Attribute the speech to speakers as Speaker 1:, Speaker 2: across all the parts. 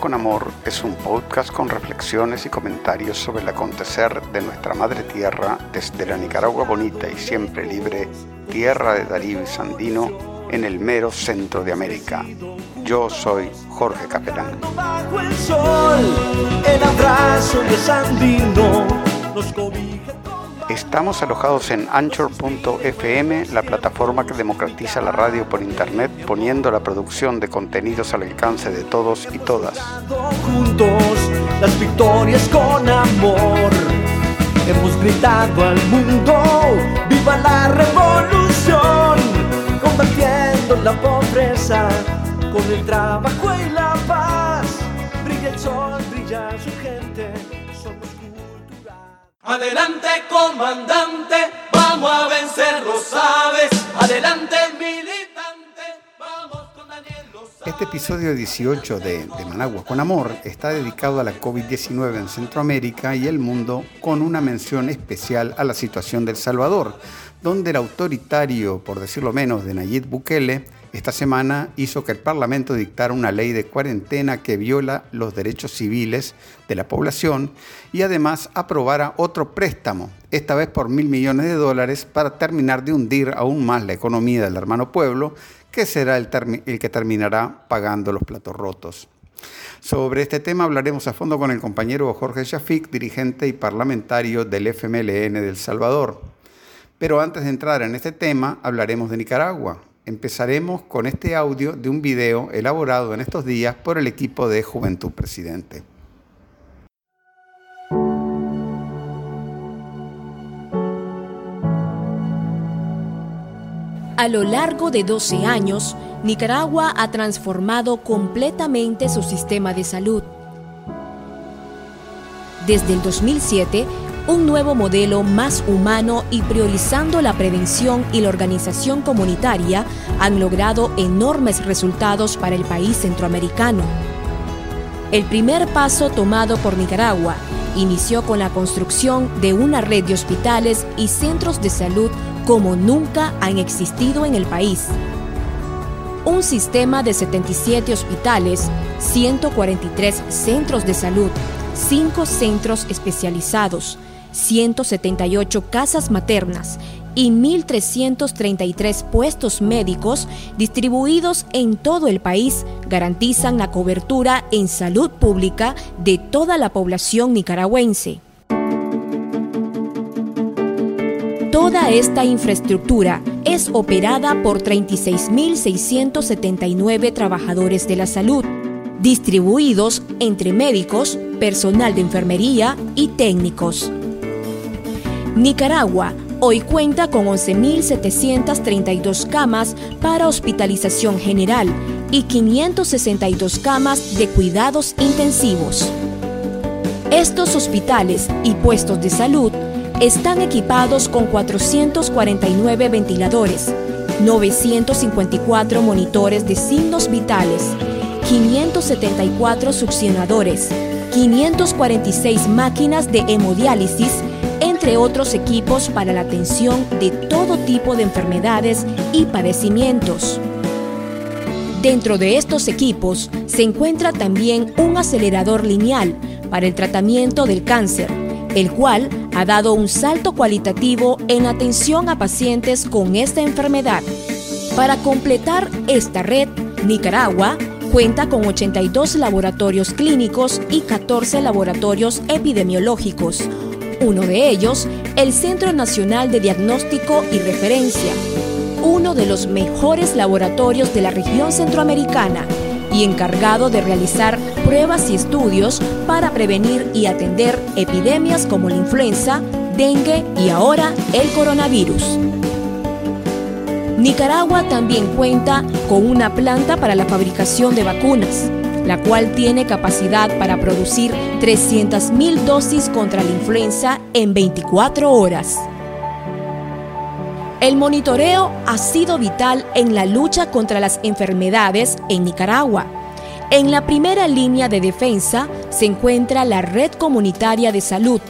Speaker 1: Con Amor es un podcast con reflexiones y comentarios sobre el acontecer de nuestra madre tierra desde la Nicaragua bonita y siempre libre, tierra de Darío y Sandino, en el mero centro de América. Yo soy Jorge Capelán. Estamos alojados en Anchor.fm, la plataforma que democratiza la radio por internet, poniendo la producción de contenidos al alcance de todos y todas.
Speaker 2: Juntos, las victorias con amor. Hemos gritado al mundo, viva la revolución, combatiendo la pobreza con el trabajo y la paz. Brilla el sol, brilla su. Adelante comandante, vamos a vencer los sabes. Adelante militante, vamos con Daniel
Speaker 1: Este episodio 18 de, de Managua con Amor está dedicado a la COVID-19 en Centroamérica y el mundo con una mención especial a la situación del Salvador, donde el autoritario, por decirlo menos, de Nayib Bukele esta semana hizo que el Parlamento dictara una ley de cuarentena que viola los derechos civiles de la población y además aprobara otro préstamo, esta vez por mil millones de dólares, para terminar de hundir aún más la economía del hermano pueblo, que será el, que terminará pagando los platos rotos. Sobre este tema hablaremos a fondo con el compañero Jorge Shafik, dirigente y parlamentario del FMLN del Salvador. Pero antes de entrar en este tema, hablaremos de Nicaragua, empezaremos con este audio de un video elaborado en estos días por el equipo de Juventud Presidente.
Speaker 3: A lo largo de 12 años, Nicaragua ha transformado completamente su sistema de salud. Desde el 2007, un nuevo modelo más humano y priorizando la prevención y la organización comunitaria han logrado enormes resultados para el país centroamericano. El primer paso tomado por Nicaragua inició con la construcción de una red de hospitales y centros de salud como nunca han existido en el país. Un sistema de 77 hospitales, 143 centros de salud, 5 centros especializados, 178 casas maternas y 1.333 puestos médicos distribuidos en todo el país garantizan la cobertura en salud pública de toda la población nicaragüense. Toda esta infraestructura es operada por 36.679 trabajadores de la salud, distribuidos entre médicos, personal de enfermería y técnicos. Nicaragua hoy cuenta con 11.732 camas para hospitalización general y 562 camas de cuidados intensivos. Estos hospitales y puestos de salud están equipados con 449 ventiladores, 954 monitores de signos vitales, 574 succionadores, 546 máquinas de hemodiálisis otros equipos para la atención de todo tipo de enfermedades y padecimientos. Dentro de estos equipos se encuentra también un acelerador lineal para el tratamiento del cáncer, el cual ha dado un salto cualitativo en atención a pacientes con esta enfermedad. Para completar esta red, Nicaragua cuenta con 82 laboratorios clínicos y 14 laboratorios epidemiológicos, uno de ellos, el Centro Nacional de Diagnóstico y Referencia, uno de los mejores laboratorios de la región centroamericana y encargado de realizar pruebas y estudios para prevenir y atender epidemias como la influenza, dengue y ahora el coronavirus. Nicaragua también cuenta con una planta para la fabricación de vacunas, la cual tiene capacidad para producir 300.000 dosis contra la influenza en 24 horas. El monitoreo ha sido vital en la lucha contra las enfermedades en Nicaragua. En la primera línea de defensa se encuentra la Red Comunitaria de Salud,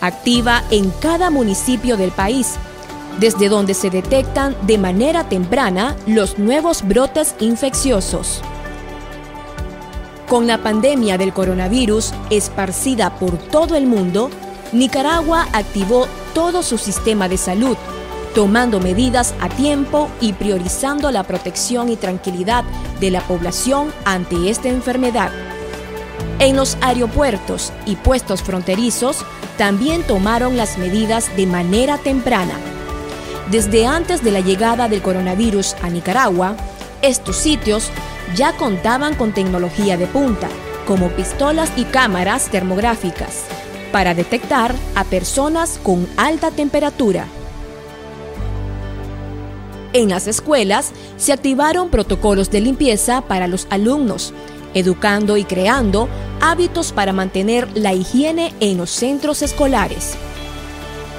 Speaker 3: activa en cada municipio del país, desde donde se detectan de manera temprana los nuevos brotes infecciosos. Con la pandemia del coronavirus esparcida por todo el mundo, Nicaragua activó todo su sistema de salud, tomando medidas a tiempo y priorizando la protección y tranquilidad de la población ante esta enfermedad. En los aeropuertos y puestos fronterizos también tomaron las medidas de manera temprana. Desde antes de la llegada del coronavirus a Nicaragua, estos sitios ya contaban con tecnología de punta, como pistolas y cámaras termográficas, para detectar a personas con alta temperatura. En las escuelas se activaron protocolos de limpieza para los alumnos, educando y creando hábitos para mantener la higiene en los centros escolares.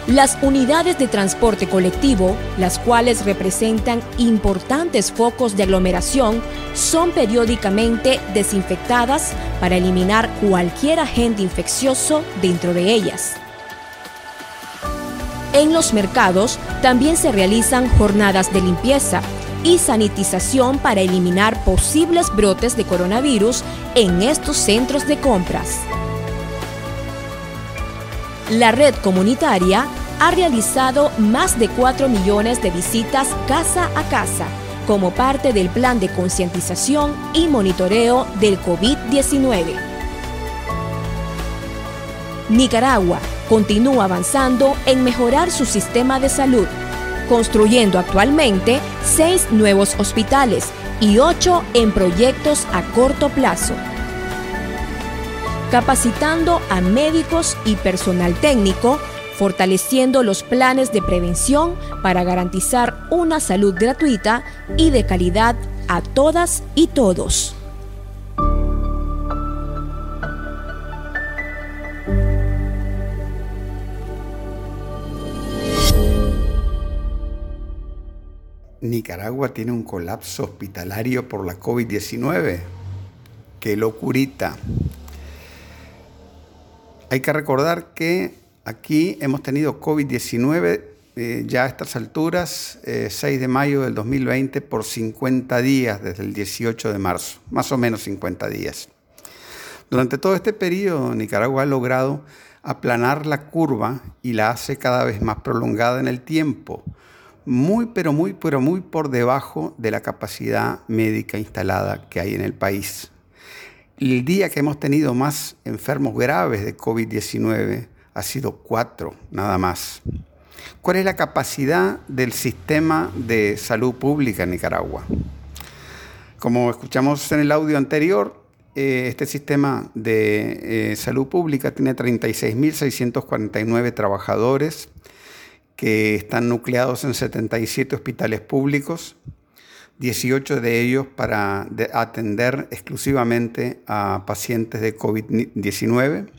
Speaker 3: Las unidades de transporte colectivo, las cuales representan importantes focos de aglomeración, son periódicamente desinfectadas para eliminar cualquier agente infeccioso dentro de ellas. En los mercados también se realizan jornadas de limpieza y sanitización para eliminar posibles brotes de coronavirus en estos centros de compras. La red comunitaria ha realizado más de 4 millones de visitas casa a casa como parte del plan de concientización y monitoreo del COVID-19. Nicaragua continúa avanzando en mejorar su sistema de salud, construyendo actualmente seis nuevos hospitales y ocho en proyectos a corto plazo capacitando a médicos y personal técnico, fortaleciendo los planes de prevención para garantizar una salud gratuita y de calidad a todas y todos.
Speaker 1: Nicaragua tiene un colapso hospitalario por la COVID-19. ¡Qué locurita! Hay que recordar que aquí hemos tenido COVID-19 eh, ya a estas alturas, 6 eh, de mayo del 2020, por 50 días desde el 18 de marzo, más o menos 50 días. Durante todo este periodo, Nicaragua ha logrado aplanar la curva y la hace cada vez más prolongada en el tiempo, muy, pero muy, pero muy por debajo de la capacidad médica instalada que hay en el país el día que hemos tenido más enfermos graves de COVID-19 ha sido cuatro, nada más. ¿Cuál es la capacidad del sistema de salud pública en Nicaragua? Como escuchamos en el audio anterior, eh, este sistema de eh, salud pública tiene 36.649 trabajadores que están nucleados en 77 hospitales públicos, 18 de ellos para atender exclusivamente a pacientes de COVID-19.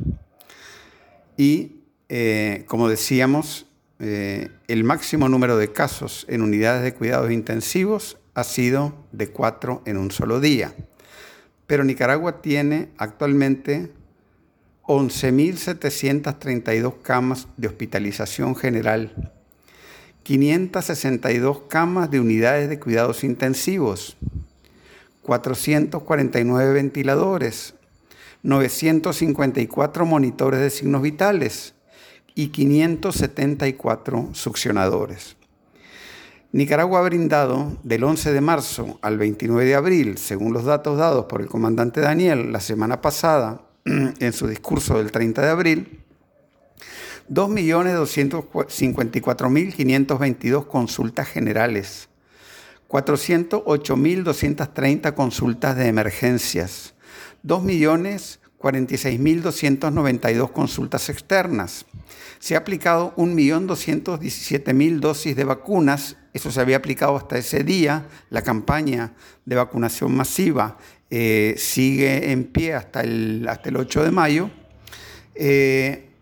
Speaker 1: Y, eh, como decíamos, eh, el máximo número de casos en unidades de cuidados intensivos ha sido de cuatro en un solo día. Pero Nicaragua tiene actualmente 11.732 camas de hospitalización general 562 camas de unidades de cuidados intensivos, 449 ventiladores, 954 monitores de signos vitales y 574 succionadores. Nicaragua ha brindado del 11 de marzo al 29 de abril, según los datos dados por el comandante Daniel la semana pasada en su discurso del 30 de abril, 2.254.522 consultas generales, 408.230 consultas de emergencias, 2.046.292 consultas externas. Se ha aplicado 1.217.000 dosis de vacunas, eso se había aplicado hasta ese día, la campaña de vacunación masiva eh, sigue en pie hasta el, hasta el 8 de mayo. Eh,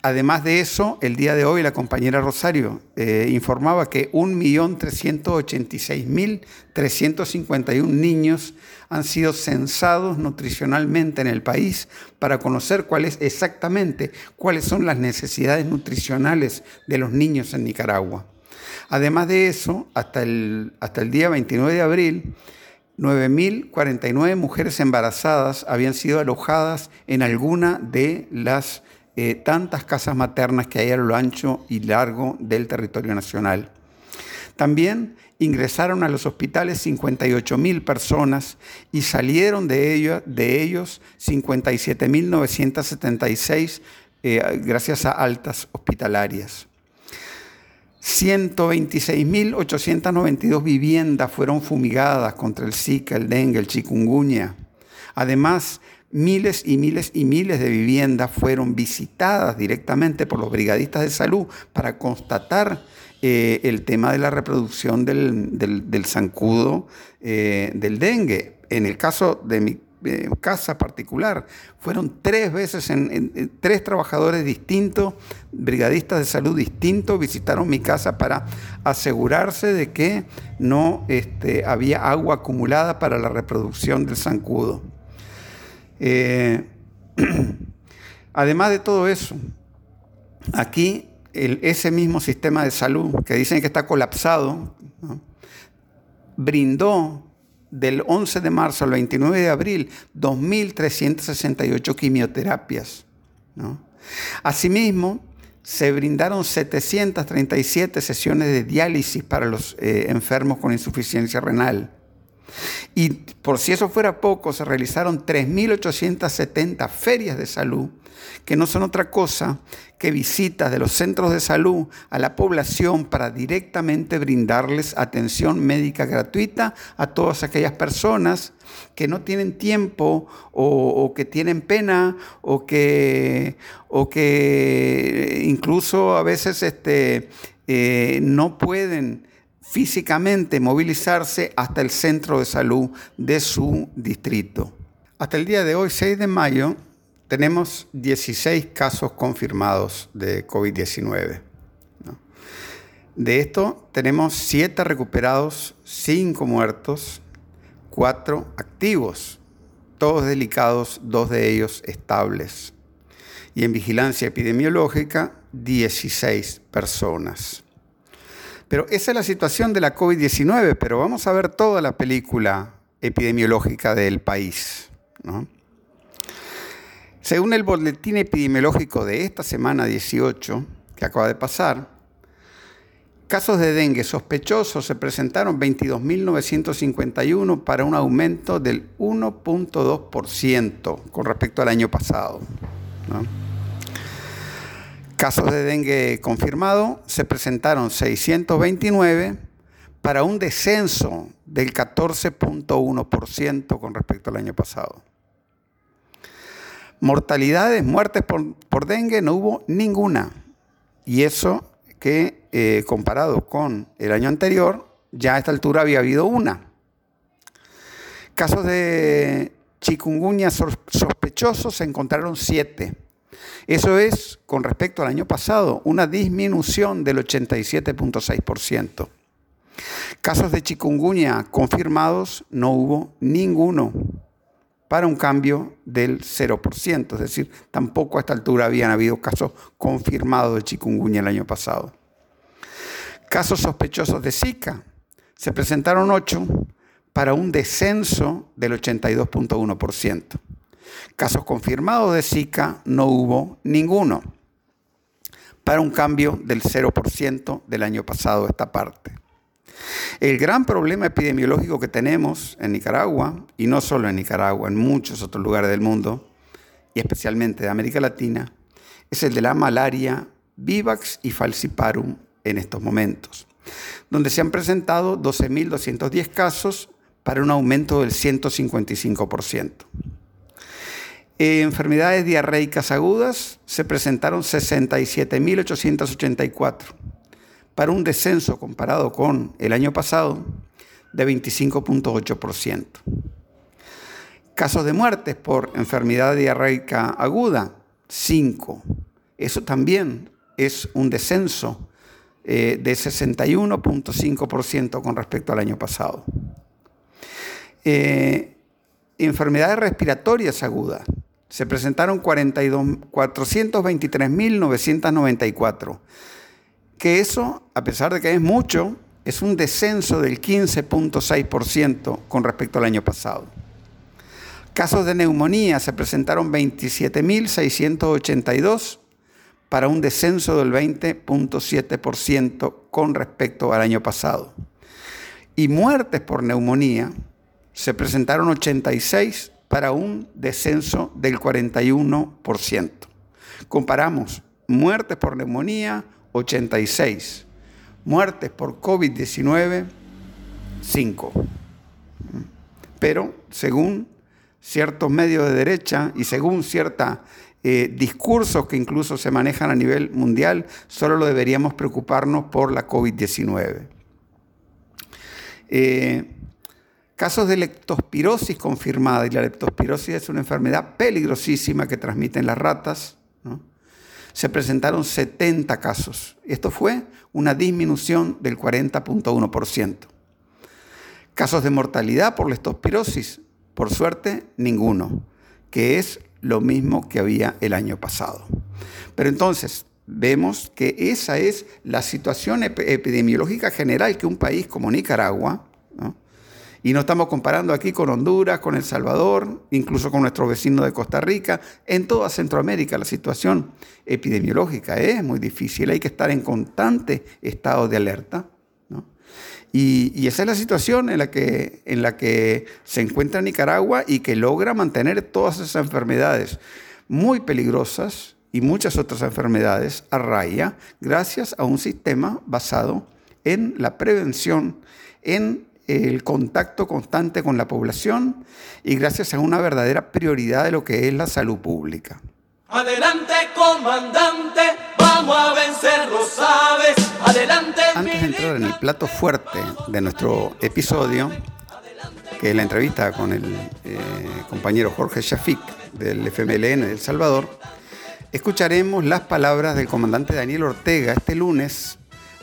Speaker 1: Además de eso, el día de hoy la compañera Rosario eh, informaba que 1.386.351 niños han sido censados nutricionalmente en el país para conocer cuáles exactamente cuáles son las necesidades nutricionales de los niños en Nicaragua. Además de eso, hasta el, hasta el día 29 de abril, 9.049 mujeres embarazadas habían sido alojadas en alguna de las eh, tantas casas maternas que hay a lo ancho y largo del territorio nacional. También ingresaron a los hospitales 58.000 personas y salieron de, ellos, de ellos 57.976 eh, gracias a altas hospitalarias. 126.892 viviendas fueron fumigadas contra el Zika, el dengue, el chikungunya. Además, miles y miles y miles de viviendas fueron visitadas directamente por los brigadistas de salud para constatar eh, el tema de la reproducción del, zancudo eh, del dengue. En el caso de mi casa particular. Fueron tres veces, tres trabajadores distintos, brigadistas de salud distintos, visitaron mi casa para asegurarse de que no este, había agua acumulada para la reproducción del zancudo. Eh, además de todo eso, aquí ese mismo sistema de salud que dicen que está colapsado, brindó del 11 de marzo al 29 de abril, 2.368 quimioterapias. Asimismo, se brindaron 737 sesiones de diálisis para los eh, enfermos con insuficiencia renal. Y por si eso fuera poco, se realizaron 3.870 ferias de salud, que no son otra cosa que visitas de los centros de salud a la población para directamente brindarles atención médica gratuita a todas aquellas personas que no tienen tiempo o, que tienen pena o que, o que incluso a veces este, eh, no pueden físicamente movilizarse hasta el centro de salud de su distrito. Hasta el día de hoy, 6 de mayo, tenemos 16 casos confirmados de COVID-19. De esto tenemos 7 recuperados, 5 muertos, 4 activos, todos delicados, 2 de ellos estables. Y en vigilancia epidemiológica, 16 personas. Pero esa es la situación de la COVID-19, pero vamos a ver toda la película epidemiológica del país. Según el boletín epidemiológico de esta semana 18, que acaba de pasar, casos de dengue sospechosos se presentaron 22.951 para un aumento del 1.2% con respecto al año pasado. Casos de dengue confirmado se presentaron 629 para un descenso del 14.1% con respecto al año pasado. Mortalidades, muertes por, dengue no hubo ninguna. Y eso que eh, comparado con el año anterior, ya a esta altura había habido una. Casos de chikungunya sospechosos se encontraron siete eso es, con respecto al año pasado, una disminución del 87.6%. Casos de chikungunya confirmados no hubo ninguno para un cambio del 0%, es decir, tampoco a esta altura habían habido casos confirmados de chikungunya el año pasado. Casos sospechosos de Zika, se presentaron 8 para un descenso del 82.1%. Casos confirmados de Zika no hubo ninguno, para un cambio del 0% del año pasado esta parte. El gran problema epidemiológico que tenemos en Nicaragua, y no solo en Nicaragua, en muchos otros lugares del mundo, y especialmente de América Latina, es el de la malaria, vivax y falciparum en estos momentos, donde se han presentado 12.210 casos para un aumento del 155% enfermedades diarreicas agudas se presentaron 67.884, para un descenso comparado con el año pasado de 25.8%. Casos de muertes por enfermedad diarreica aguda, 5. Eso también es un descenso eh, de 61.5% con respecto al año pasado. Eh, enfermedades respiratorias agudas, se presentaron 423.994. Que eso, a pesar de que es mucho, es un descenso del 15.6% con respecto al año pasado. Casos de neumonía se presentaron 27.682 para un descenso del 20.7% con respecto al año pasado. Y muertes por neumonía se presentaron 86 para un descenso del 41%. Comparamos muertes por neumonía, 86. Muertes por COVID-19, 5. Pero según ciertos medios de derecha y según ciertos eh, discursos que incluso se manejan a nivel mundial, solo lo deberíamos preocuparnos por la COVID-19. Eh, casos de leptospirosis confirmada, y la leptospirosis es una enfermedad peligrosísima que transmiten las ratas, se presentaron 70 casos. Esto fue una disminución del 40.1%. Casos de mortalidad por leptospirosis, por suerte, ninguno, que es lo mismo que había el año pasado. Pero entonces, vemos que esa es la situación epidemiológica general que un país como Nicaragua, y no estamos comparando aquí con Honduras, con El Salvador, incluso con nuestro vecino de Costa Rica. En toda Centroamérica la situación epidemiológica es muy difícil. Hay que estar en constante estado de alerta. Y, esa es la situación en la, que, en la que se encuentra Nicaragua y que logra mantener todas esas enfermedades muy peligrosas y muchas otras enfermedades a raya gracias a un sistema basado en la prevención, en el contacto constante con la población y gracias a una verdadera prioridad de lo que es la salud pública.
Speaker 2: Adelante, comandante, vamos a vencer, lo sabes. Adelante.
Speaker 1: Antes de entrar en el plato fuerte de nuestro episodio, que es la entrevista con el eh, compañero Jorge Shafik del FMLN de El Salvador, escucharemos las palabras del comandante Daniel Ortega este lunes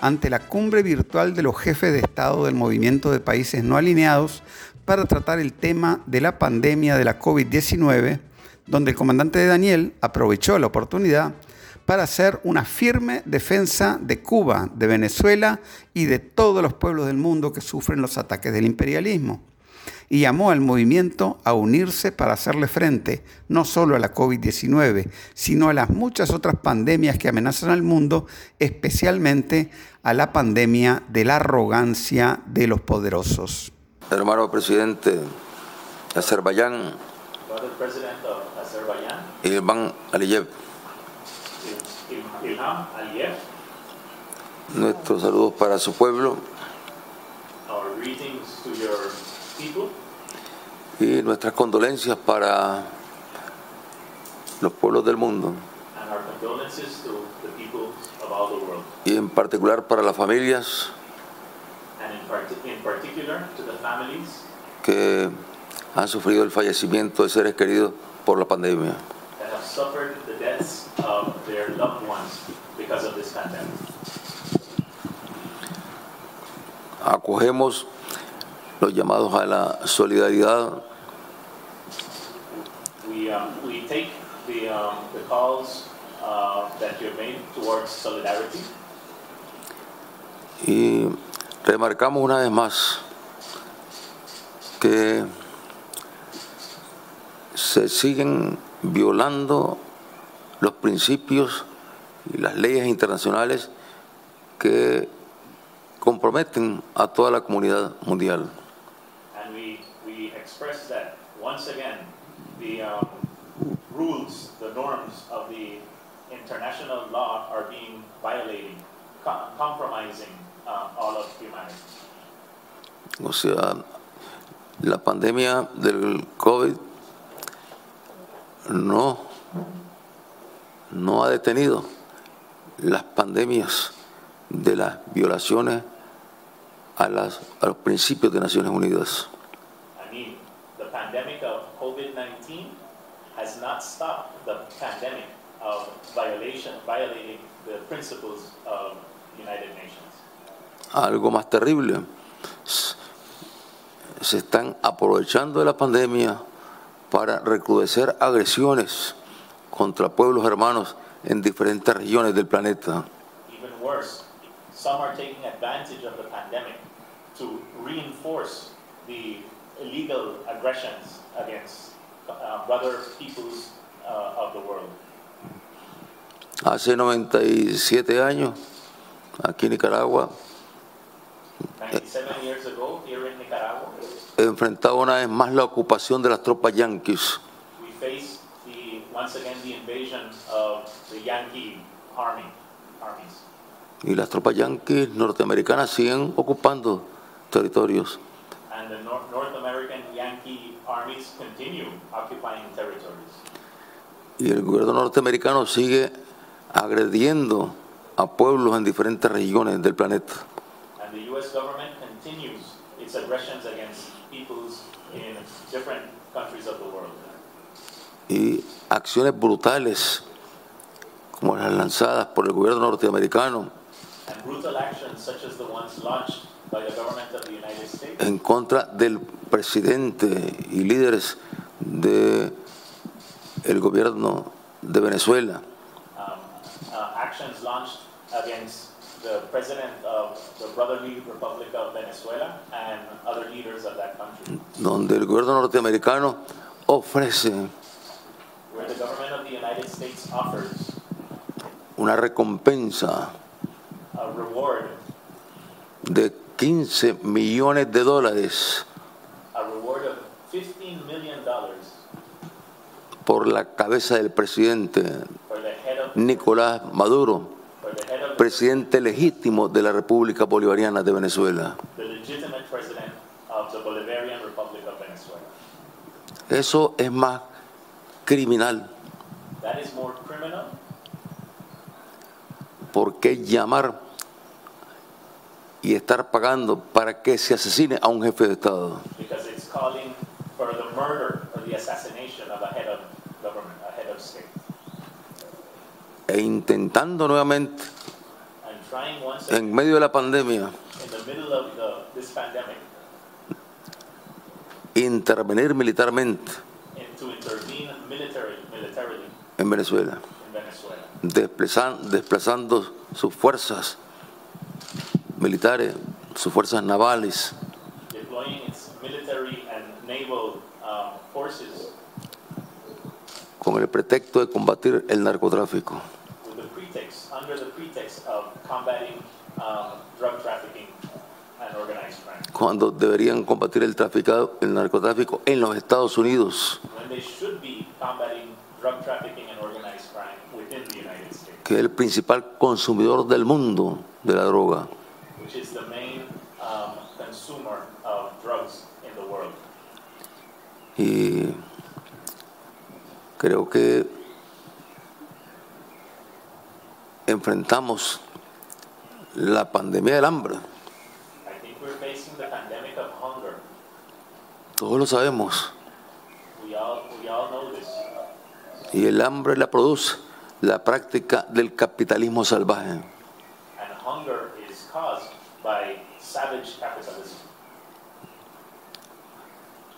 Speaker 1: ante la cumbre virtual de los jefes de Estado del movimiento de países no alineados para tratar el tema de la pandemia de la COVID-19, donde el comandante de Daniel aprovechó la oportunidad para hacer una firme defensa de Cuba, de Venezuela y de todos los pueblos del mundo que sufren los ataques del imperialismo y llamó al movimiento a unirse para hacerle frente no solo a la COVID-19, sino a las muchas otras pandemias que amenazan al mundo, especialmente a la pandemia de la arrogancia de los poderosos.
Speaker 4: Hermano presidente de Azerbaiyán, Ilham Aliyev. Nuestros saludos para su pueblo y nuestras condolencias para los pueblos del mundo. Y en particular para las familias que han sufrido el fallecimiento de seres queridos por la pandemia. Acogemos los llamados a la solidaridad.
Speaker 5: We, um, we take the, um, the calls uh, that you made towards solidarity.
Speaker 4: Y remarcamos una vez más que se siguen violando los principios y las leyes internacionales que comprometen a toda la comunidad mundial.
Speaker 5: Once again the um, rules, the norms of the international law are being violated, com compromising uh, all of humanity.
Speaker 4: O sea, la pandemia del COVID no, no ha detenido las pandemias de las violaciones a, las, a los principios de Naciones Unidas.
Speaker 5: pandemic of COVID-19 has not stopped the pandemic of violation, violating the principles of United Nations.
Speaker 4: Algo más terrible. Se están aprovechando de la pandemia para recrudecer agresiones contra pueblos hermanos en diferentes regiones del planeta.
Speaker 5: Even worse, some are taking advantage of the pandemic to reinforce the illegal aggressions against brother peoples uh, of the world.
Speaker 4: Hace 97 años, aquí en Nicaragua,
Speaker 5: 97 years ago, here in Nicaragua,
Speaker 4: enfrentaba una vez más la ocupación de las tropas yanquis.
Speaker 5: we faced the, once again the invasion of the Yankee army, armies.
Speaker 4: Y las tropas yanquis norteamericanas siguen ocupando territorios.
Speaker 5: And the North, North American Yankee armies continue.
Speaker 4: Y el gobierno norteamericano sigue agrediendo a pueblos en diferentes regiones del planeta.
Speaker 5: And the U.S. government continues its aggressions against peoples in different countries of the world.
Speaker 4: Y acciones brutales, como las lanzadas por el gobierno norteamericano
Speaker 5: And brutal actions such as the ones launched by the government of the United States
Speaker 4: en contra del presidente y líderes del el gobierno de Venezuela,
Speaker 5: of of of
Speaker 4: donde el gobierno norteamericano ofrece
Speaker 5: where the government of the United States offers
Speaker 4: una recompensa
Speaker 5: a reward,
Speaker 4: de 15 millones de dólares
Speaker 5: a reward of $15 million
Speaker 4: por la cabeza del presidente Nicolás Maduro, presidente legítimo de la República Bolivariana de Venezuela. Eso es más criminal.
Speaker 5: Criminal
Speaker 4: porque llamar y estar pagando para que se asesine a un jefe de Estado?
Speaker 5: because it's calling for the murder or the assassination of a head of government, a head of state.
Speaker 4: E intentando nuevamente, en medio de la pandemia, intervenir militarmente en Venezuela, desplazando sus fuerzas militares, sus fuerzas navales, con el pretexto de combatir el narcotráfico. Cuando deberían combatir el, traficado, el narcotráfico en los Estados Unidos, que es el principal consumidor del mundo de la droga.
Speaker 5: um.
Speaker 4: Y creo que enfrentamos la pandemia del hambre. Todos lo sabemos. Y el hambre la produce la práctica del capitalismo salvaje.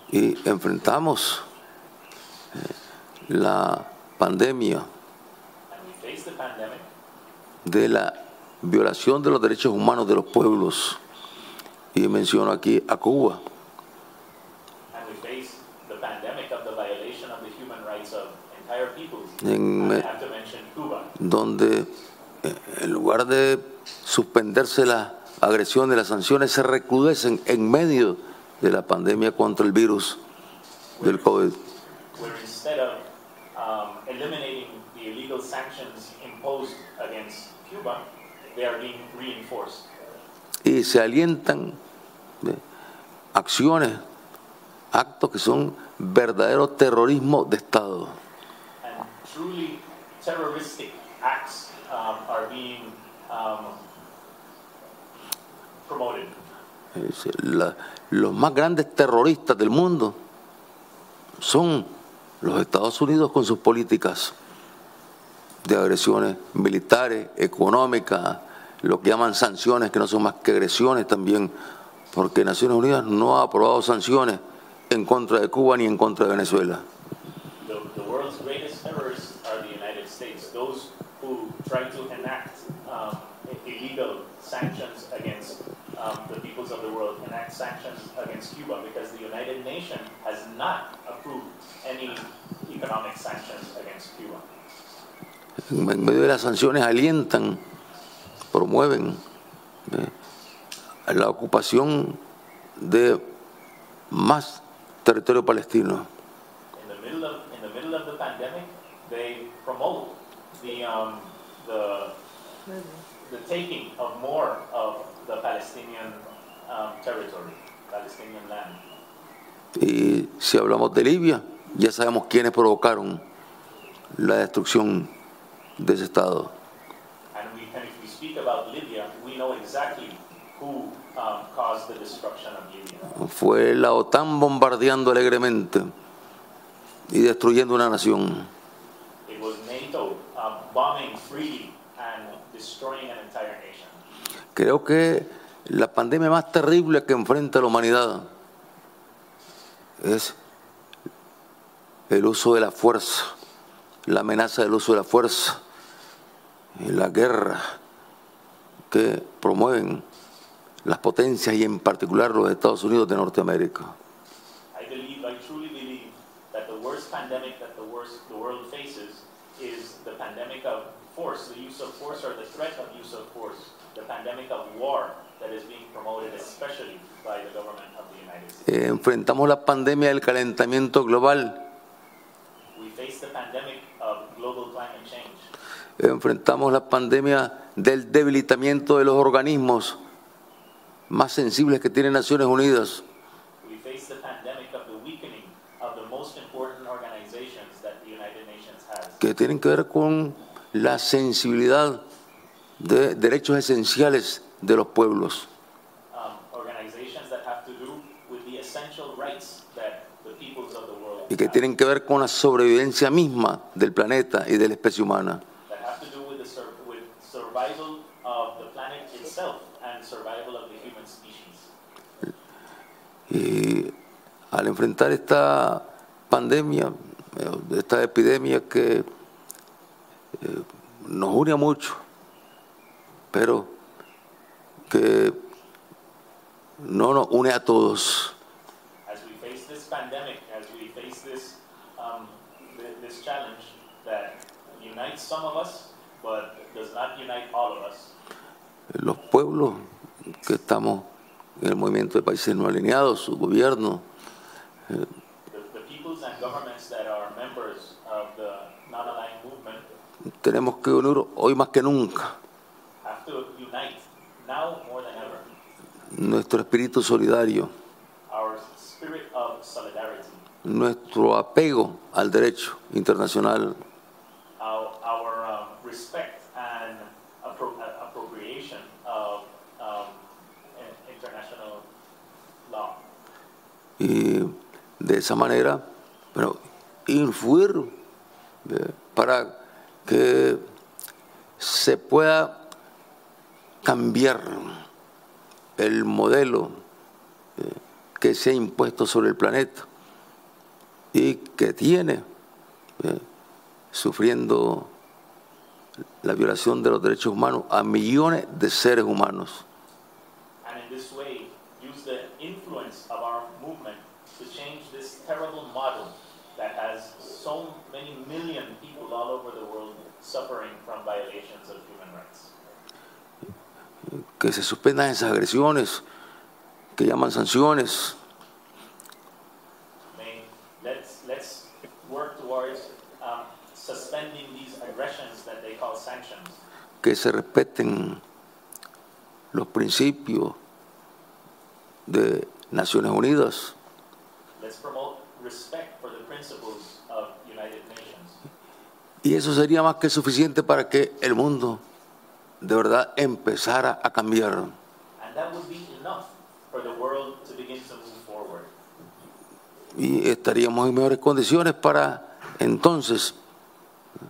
Speaker 4: Y enfrentamos eh, la pandemia de la violación de los derechos humanos de los pueblos. Y menciono aquí a Cuba.
Speaker 5: and we face the pandemic of the violation of the human rights of entire peoples.
Speaker 4: En- donde eh, en lugar de suspenderse las agresiones, las sanciones se recrudecen en medio de la pandemia contra el virus del COVID.
Speaker 5: um.
Speaker 4: Y se alientan acciones, actos que son verdadero terrorismo de Estado.
Speaker 5: Truly terroristic acts um, are being um, promoted.
Speaker 4: La- los más grandes terroristas del mundo son los Estados Unidos con sus políticas de agresiones militares, económicas, lo que llaman sanciones, que no son más que agresiones también, porque Naciones Unidas no ha aprobado sanciones en contra de Cuba ni en contra de Venezuela.
Speaker 5: The, the world's greatest terrorists are the United States, those who try to enact um, illegal sanctions against um, the peoples of the world enact sanctions against Cuba because the United Nations has not approved any economic sanctions against Cuba.
Speaker 4: En medio de las sanciones alientan, promueven eh, la ocupación de más territorio palestino.
Speaker 5: In the middle of, in the middle of the pandemic, they promote the, um, the, the taking of more of the Palestinian um, territory, Palestinian land.
Speaker 4: Y si hablamos de Libia, ya sabemos quiénes provocaron la destrucción de ese Estado.
Speaker 5: And, we, and if we speak about Libya, we know exactly who um, caused the destruction of Libya.
Speaker 4: Fue la OTAN bombardeando alegremente y destruyendo una nación. Creo que la pandemia más terrible que enfrenta la humanidad es el uso de la fuerza, la amenaza del uso de la fuerza y la guerra que promueven las potencias y en particular los Estados Unidos de Norteamérica.
Speaker 5: I believe, I truly believe that the worst pandemic that the, worst, the world faces is the pandemic of force, the use of force or the threat of use of force, the pandemic of war that is being promoted especially by the government of the United States.
Speaker 4: Eh, enfrentamos la pandemia del calentamiento global,
Speaker 5: We face the pandemic of global climate change.
Speaker 4: enfrentamos la pandemia del debilitamiento de los organismos más sensibles que tiene Naciones Unidas.
Speaker 5: We face the pandemic of the weakening of the most important organizations that the United Nations has.
Speaker 4: que tienen que ver con la sensibilidad de derechos esenciales de los pueblos.
Speaker 5: Organizations that have to do with the essential rights that the peoples of the world
Speaker 4: y que tienen que ver con la sobrevivencia misma del planeta y de la especie humana. Y al enfrentar esta pandemia, eh, esta epidemia que eh, nos une a mucho, pero que no nos une a todos.
Speaker 5: As we face this pandemic, as we face this um, th- this challenge that unites some of us, but does not unite all of us.
Speaker 4: los pueblos que estamos en el movimiento de países no alineados, su gobierno,
Speaker 5: The, the peoples and governments that are members of the non-aligned movement
Speaker 4: tenemos que unir hoy más que nunca. Nuestro espíritu solidario, nuestro apego al derecho internacional,
Speaker 5: um, um,
Speaker 4: y de esa manera, pero influir eh, para que se pueda cambiar el modelo eh, que se ha impuesto sobre el planeta y que tiene eh, sufriendo la violación de los derechos humanos a millones de seres humanos.
Speaker 5: Terrible that has so many million people all over the world suffering from violations of human rights.
Speaker 4: que se suspendan esas agresiones que llaman sanciones,
Speaker 5: May, let's, let's work towards um, suspending these aggressions that they call sanctions.
Speaker 4: que se respeten los principios de Naciones Unidas
Speaker 5: Let's promote respect for the principles of United Nations.
Speaker 4: Y eso sería más que suficiente para que el mundo de verdad empezara a cambiar. Y estaríamos en mejores condiciones para entonces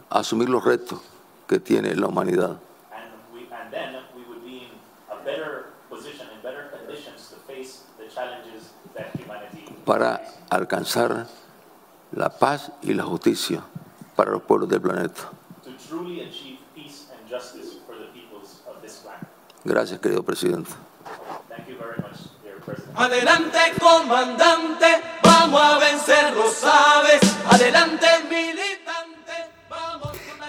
Speaker 4: asumir los retos que tiene la humanidad.
Speaker 5: And, we, and then we would be in a better position, in better conditions to face the challenges that humanity
Speaker 4: para alcanzar la paz y la justicia para los pueblos del planeta.
Speaker 5: To truly achieve peace and justice for the peoples of this planet.
Speaker 4: Gracias, querido presidente.
Speaker 2: Adelante, comandante, vamos a vencer, lo sabes. Adelante, la-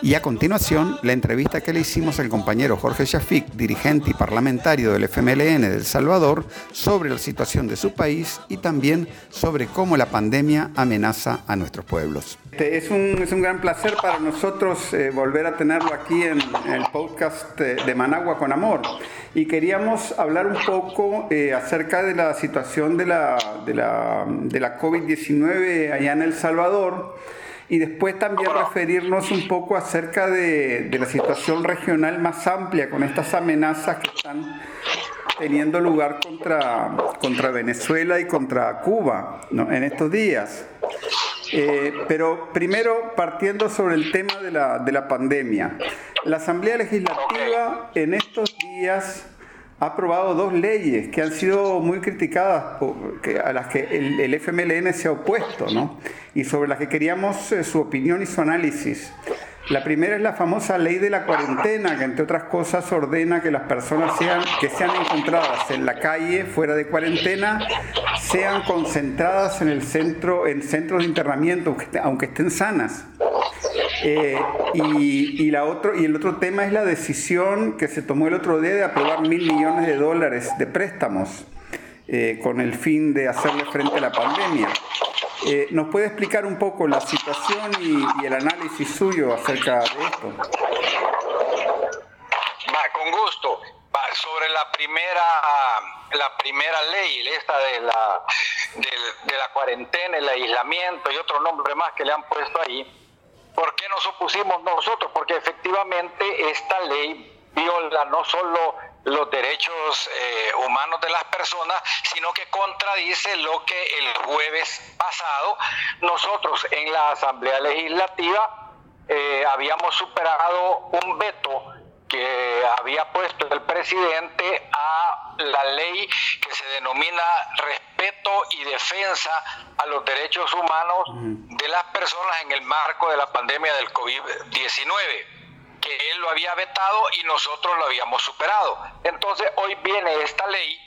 Speaker 1: Y a continuación, la entrevista que le hicimos al compañero Jorge Shafik, dirigente y parlamentario del FMLN de El Salvador, sobre la situación de su país y también sobre cómo la pandemia amenaza a nuestros pueblos. Es un, es un gran placer para nosotros eh, volver a tenerlo aquí en, en el podcast eh, de Managua con Amor. Y queríamos hablar un poco eh, acerca de la situación de la, de la, de la COVID-19 allá en El Salvador. Y después también referirnos un poco acerca de, de la situación regional más amplia con estas amenazas que están teniendo lugar contra, contra Venezuela y contra Cuba ¿no? en estos días. Eh, pero primero, partiendo sobre el tema de la, de la pandemia. La Asamblea Legislativa en estos días ha aprobado dos leyes que han sido muy criticadas, por- que- a las que el, el FMLN se ha opuesto, ¿no? Y sobre las que queríamos eh, su opinión y su análisis. La primera es la famosa ley de la cuarentena, que entre otras cosas ordena que las personas sean, que sean encontradas en la calle, fuera de cuarentena, sean concentradas en el centro, en centros de internamiento, aunque est- aunque estén sanas. Eh, y, y la otro, y el otro tema es la decisión que se tomó el otro día de aprobar mil millones de dólares de préstamos eh, con el fin de hacerle frente a la pandemia. Eh, ¿Nos puede explicar un poco la situación y, y el análisis suyo acerca de esto?
Speaker 6: Va, con gusto. Va, sobre la primera, la primera ley, esta de la, del- de la cuarentena, el aislamiento y otro nombre más que le han puesto ahí, ¿por qué nos opusimos nosotros? Porque efectivamente esta ley viola no solo los derechos eh, humanos de las personas, sino que contradice lo que el jueves pasado nosotros en la Asamblea Legislativa eh, habíamos superado un veto que había puesto el presidente a la ley que se denomina respeto y defensa a los derechos humanos de las personas en el marco de la pandemia del COVID-19, que él lo había vetado y nosotros lo habíamos superado. Entonces hoy viene esta ley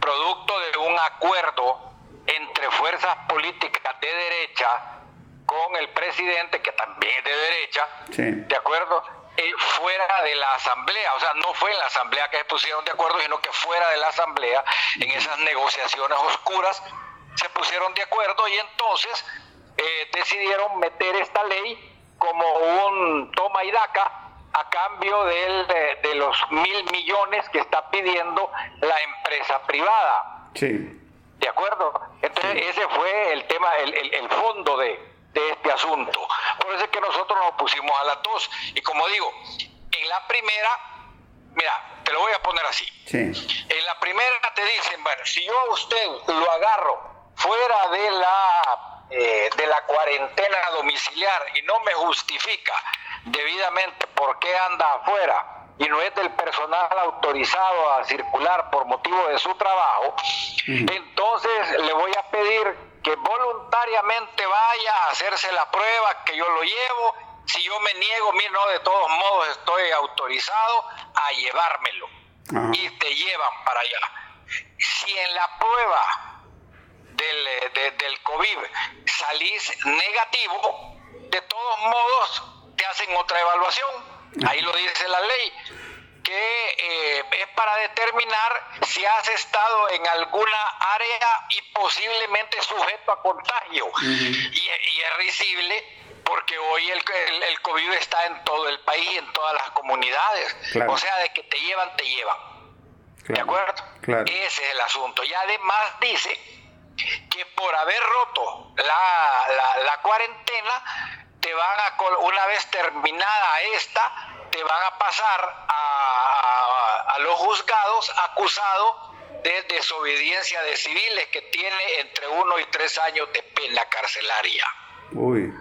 Speaker 6: producto de un acuerdo entre fuerzas políticas de derecha con el presidente, que también es de derecha,
Speaker 1: Sí.
Speaker 6: ¿de acuerdo? Eh, fuera de la asamblea, o sea, no fue en la asamblea que se pusieron de acuerdo, sino que fuera de la asamblea, en esas negociaciones oscuras, se pusieron de acuerdo y entonces eh, decidieron meter esta ley como un toma y daca a cambio del, de, de los mil millones que está pidiendo la empresa privada.
Speaker 1: Sí.
Speaker 6: ¿De acuerdo? Entonces ese fue el tema, el, el- el fondo de, de este asunto. Por eso es que nosotros nos pusimos a las dos. Y como digo, en la primera, mira, te lo voy a poner así.
Speaker 1: Sí.
Speaker 6: En la primera te dicen, bueno, si yo a usted lo agarro fuera de la, eh, de la cuarentena domiciliar y no me justifica debidamente por qué anda afuera y no es del personal autorizado a circular por motivo de su trabajo, entonces le voy a pedir que voluntariamente vaya a hacerse la prueba, que yo lo llevo. Si yo me niego, mire, no, de todos modos estoy autorizado a llevármelo
Speaker 1: Ajá.
Speaker 6: y te llevan para allá. Si en la prueba del, eh, de- del COVID salís negativo, de todos modos te hacen otra evaluación. Ahí lo dice la ley, que eh, es para determinar si has estado en alguna área y posiblemente sujeto a contagio. y, y es risible porque hoy el, el, el COVID está en todo el país, en todas las comunidades.
Speaker 1: Claro.
Speaker 6: O sea, de que te llevan, te llevan. ¿De acuerdo?
Speaker 1: Claro.
Speaker 6: Ese es el asunto. Y además dice que por haber roto la, la- la cuarentena, te van a, una vez terminada esta, te van a pasar a, a- a los juzgados acusado de desobediencia de civiles que tiene entre uno y tres años de pena carcelaria.
Speaker 1: Uy.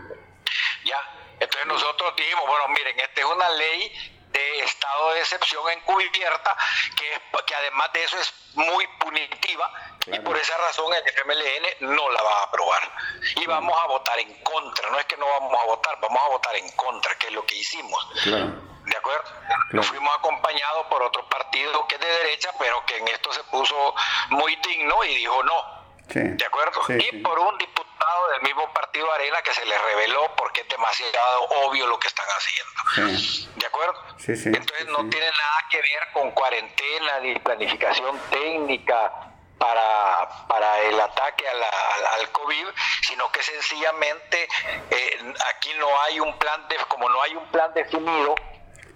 Speaker 6: ¿ya? Entonces nosotros dijimos, bueno, miren, esta es una ley de estado de excepción encubierta, que, que además de eso es muy punitiva, y por esa razón el FMLN no la va a aprobar. Y vamos a votar en contra, no es que no vamos a votar, vamos a votar en contra, que es lo que hicimos.
Speaker 1: Claro.
Speaker 6: ¿De acuerdo? Nos fuimos acompañados por otro partido que es de derecha, pero que en esto se puso muy digno y dijo no. ¿De acuerdo? y por un diputado del mismo partido Arena que se le reveló porque es demasiado obvio lo que están haciendo. ¿De acuerdo? Entonces no tiene nada que ver con cuarentena ni planificación técnica para, para el ataque al COVID, sino que sencillamente eh, aquí no hay un plan, de, como no hay un plan definido,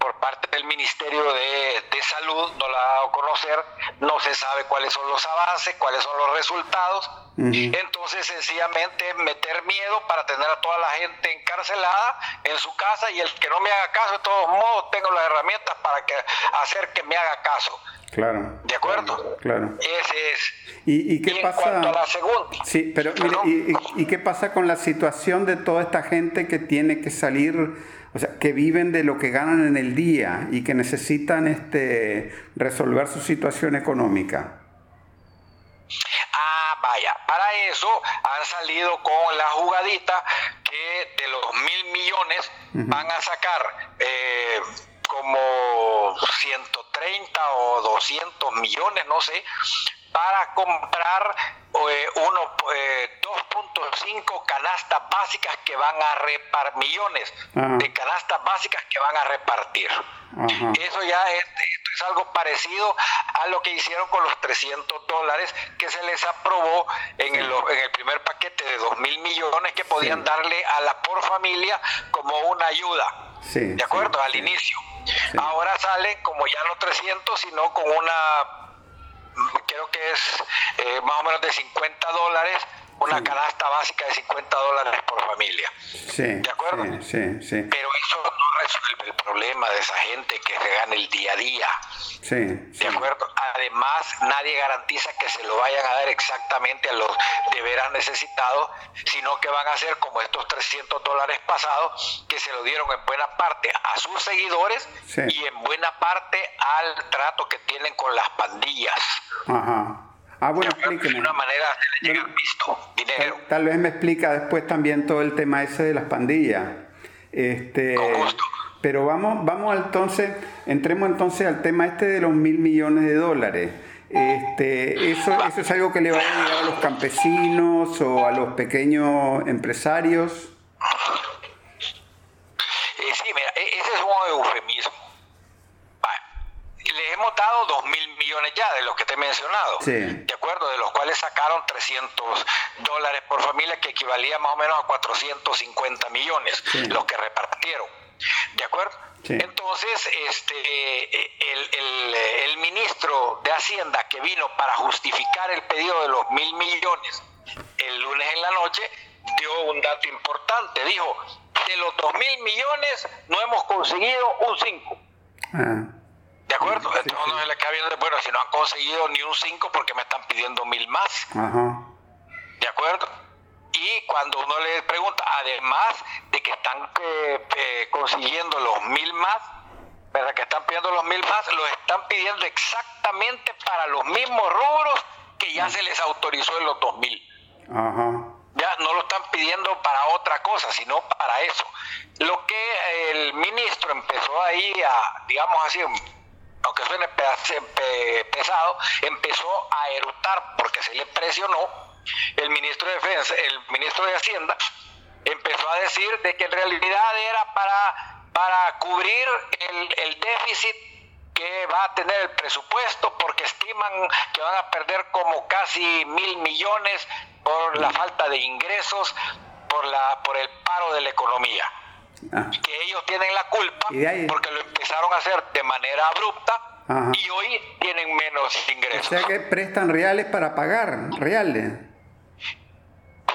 Speaker 6: por parte del Ministerio de, Salud, no la ha dado a conocer, no se sabe cuáles son los avances, cuáles son los resultados. Entonces, sencillamente meter miedo para tener a toda la gente encarcelada en su casa y el que no me haga caso, de todos modos, tengo las herramientas para que, hacer que me haga caso.
Speaker 1: Claro.
Speaker 6: ¿De acuerdo?
Speaker 1: Claro.
Speaker 6: Ese es.
Speaker 1: ¿Y, qué pasa?
Speaker 6: En a la segunda.
Speaker 1: Sí, pero y, y, qué pasa con la situación de toda esta gente que tiene que salir o sea, que viven de lo que ganan en el día y que necesitan este, resolver su situación económica.
Speaker 6: Ah, vaya, para eso han salido con la jugadita que de los mil millones van a sacar eh, como 130 o 200 millones, no sé, para comprar eh, uno, eh, 2.5 canastas básicas que van a repartir, millones de canastas básicas que van a repartir. Eso ya es, es, algo parecido a lo que hicieron con los 300 dólares que se les aprobó en, el, en el primer paquete de 2 mil millones que podían darle a la por familia como una ayuda. ¿De acuerdo? Al inicio. Ahora salen como ya no 300, sino con una creo que es eh, más o menos de 50 dólares una canasta básica de 50 dólares por familia.
Speaker 1: Sí,
Speaker 6: ¿De acuerdo?
Speaker 1: Sí, sí,
Speaker 6: Pero eso resuelve el problema de esa gente que se gana el día a día.
Speaker 1: Sí,
Speaker 6: ¿De acuerdo? Además, nadie garantiza que se lo vayan a dar exactamente a los de veras necesitados, sino que van a ser como estos 300 dólares pasados, que se lo dieron en buena parte a sus seguidores y en buena parte al trato que tienen con las pandillas.
Speaker 1: Ajá. Ah, bueno,
Speaker 6: explíqueme. De una manera se le llega visto, dinero.
Speaker 1: Tal, vez me explica después también todo el tema ese de las pandillas. Este,
Speaker 6: Con gusto.
Speaker 1: Pero vamos, vamos entonces, entremos entonces al tema este de los mil millones de dólares. Este, eso, ¿Eso es algo que le va a llegar a los campesinos o a los pequeños empresarios?
Speaker 6: Eh, sí, mira, e-, ese es un eufemismo les hemos dado 2 mil millones ya de los que te he mencionado, ¿de acuerdo? De los cuales sacaron 300 dólares por familia, que equivalía más o menos a 450 millones, los que repartieron, ¿de acuerdo? Entonces, este, el, el, ministro de Hacienda que vino para justificar el pedido de los mil millones el lunes en la noche, dio un dato importante. Dijo, de los 2 mil millones no hemos conseguido un 5. ¿De acuerdo? Entonces uno se le queda viendo, bueno, si no han conseguido ni un 5, porque me están pidiendo mil más? ¿De acuerdo? Y cuando uno le pregunta, además de que están eh, eh, consiguiendo los mil más, ¿verdad? Que están pidiendo los mil más, los están pidiendo exactamente para los mismos rubros que ya se les autorizó en los dos mil. Ya no lo están pidiendo para otra cosa, sino para eso. Lo que el ministro empezó ahí a, digamos así, aunque suene pesado, empezó a erutar porque se le presionó. El ministro de Defensa, el ministro de Hacienda, empezó a decir de que en realidad era para, para cubrir el, el déficit que va a tener el presupuesto porque estiman que van a perder como casi mil millones por la falta de ingresos, por, la, por el paro de la economía. Que ellos tienen la culpa porque lo empezaron a hacer de manera abrupta y hoy tienen menos ingresos.
Speaker 1: O sea que prestan reales para pagar, reales.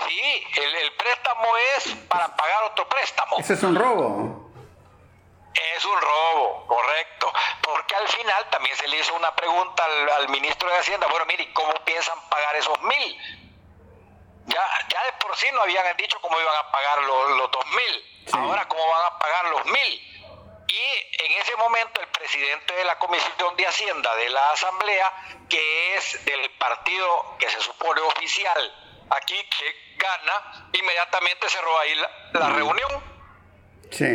Speaker 6: Sí, el, préstamo es para pagar otro préstamo.
Speaker 1: Ese es un robo.
Speaker 6: Es un robo, correcto. Porque al final también se le hizo una pregunta al, ministro de Hacienda. Bueno, mire, ¿cómo piensan pagar esos mil? Ya, ya de por sí no habían dicho cómo iban a pagar los, los dos mil. Ahora, ¿cómo van a pagar los mil? Y en ese momento el presidente de la Comisión de Hacienda de la Asamblea, que es del partido que se supone oficial aquí, que gana, inmediatamente cerró ahí la, reunión.
Speaker 1: Sí.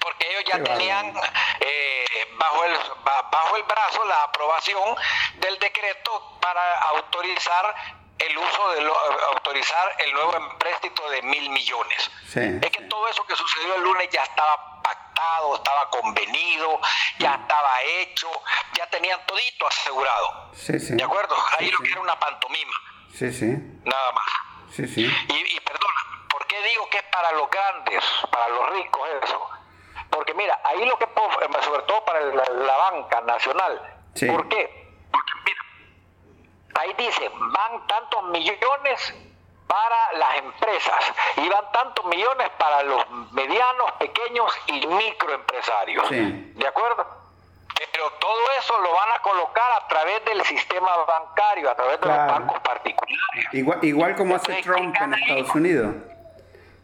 Speaker 6: Porque ellos ya tenían eh, bajo, el, bajo el brazo la aprobación del decreto para autorizar el uso de autorizar el nuevo empréstito de mil millones. es que todo eso que sucedió el lunes ya estaba pactado, estaba convenido, ya estaba hecho, ya tenían todito asegurado. ¿De acuerdo? Ahí lo que era una pantomima.
Speaker 1: Sí, sí.
Speaker 6: Nada más.
Speaker 1: Sí, sí.
Speaker 6: Y, y perdona, ¿por qué digo que es para los grandes, para los ricos eso? Porque mira, ahí lo que, eh, sobre todo para la, banca nacional, ¿por qué? Porque ahí dice, van tantos millones para las empresas y van tantos millones para los medianos, pequeños y microempresarios. ¿De acuerdo? Pero todo eso lo van a colocar a través del sistema bancario, a través de los bancos particulares.
Speaker 1: Igual, igual como hace Trump en Estados Unidos.